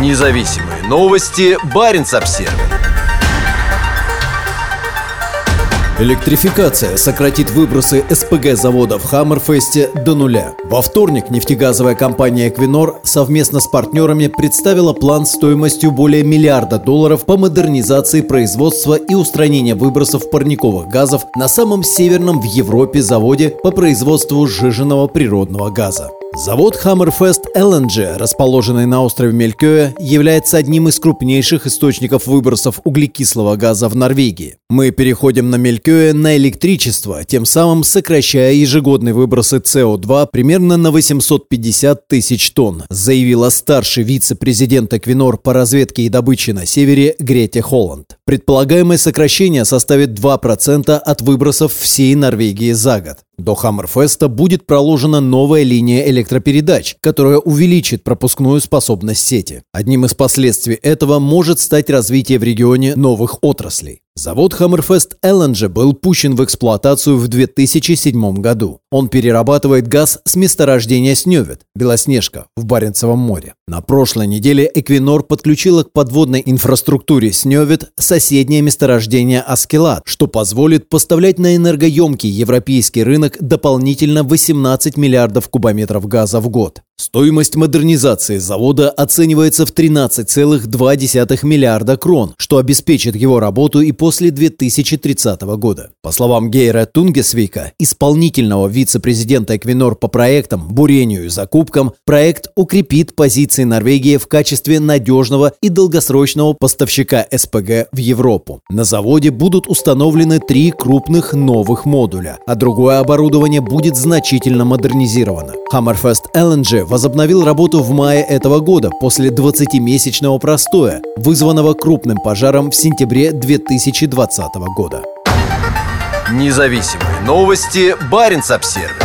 Независимые новости. Барин обсерва Электрификация сократит выбросы СПГ заводов в Хаммерфесте до нуля. Во вторник нефтегазовая компания Equinor совместно с партнерами представила план стоимостью более миллиарда долларов по модернизации производства и устранения выбросов парниковых газов на самом северном в Европе заводе по производству сжиженного природного газа. Завод Hammerfest LNG, расположенный на острове Мелькёя, является одним из крупнейших источников выбросов углекислого газа в Норвегии. Мы переходим на Мелькёя на электричество, тем самым сокращая ежегодные выбросы СО2 примерно на 850 тысяч тонн, заявила старший вице-президент Эквинор по разведке и добыче на севере Грете Холланд. Предполагаемое сокращение составит 2% от выбросов всей Норвегии за год. До Хаммерфеста будет проложена новая линия электропередач, которая увеличит пропускную способность сети. Одним из последствий этого может стать развитие в регионе новых отраслей. Завод Hammerfest LNG был пущен в эксплуатацию в 2007 году. Он перерабатывает газ с месторождения Снёвет, Белоснежка, в Баренцевом море. На прошлой неделе Эквинор подключила к подводной инфраструктуре Снёвет соседнее месторождение Аскелат, что позволит поставлять на энергоемкий европейский рынок дополнительно 18 миллиардов кубометров газа в год. Стоимость модернизации завода оценивается в 13,2 миллиарда крон, что обеспечит его работу и после 2030 года. По словам Гейра Тунгесвика, исполнительного вице-президента Эквинор по проектам, бурению и закупкам, проект укрепит позиции Норвегии в качестве надежного и долгосрочного поставщика СПГ в Европу. На заводе будут установлены три крупных новых модуля, а другое оборудование будет значительно модернизировано. Hammerfest LNG возобновил работу в мае этого года после 20-месячного простоя, вызванного крупным пожаром в сентябре 2020 года. Независимые новости. Барин обсервис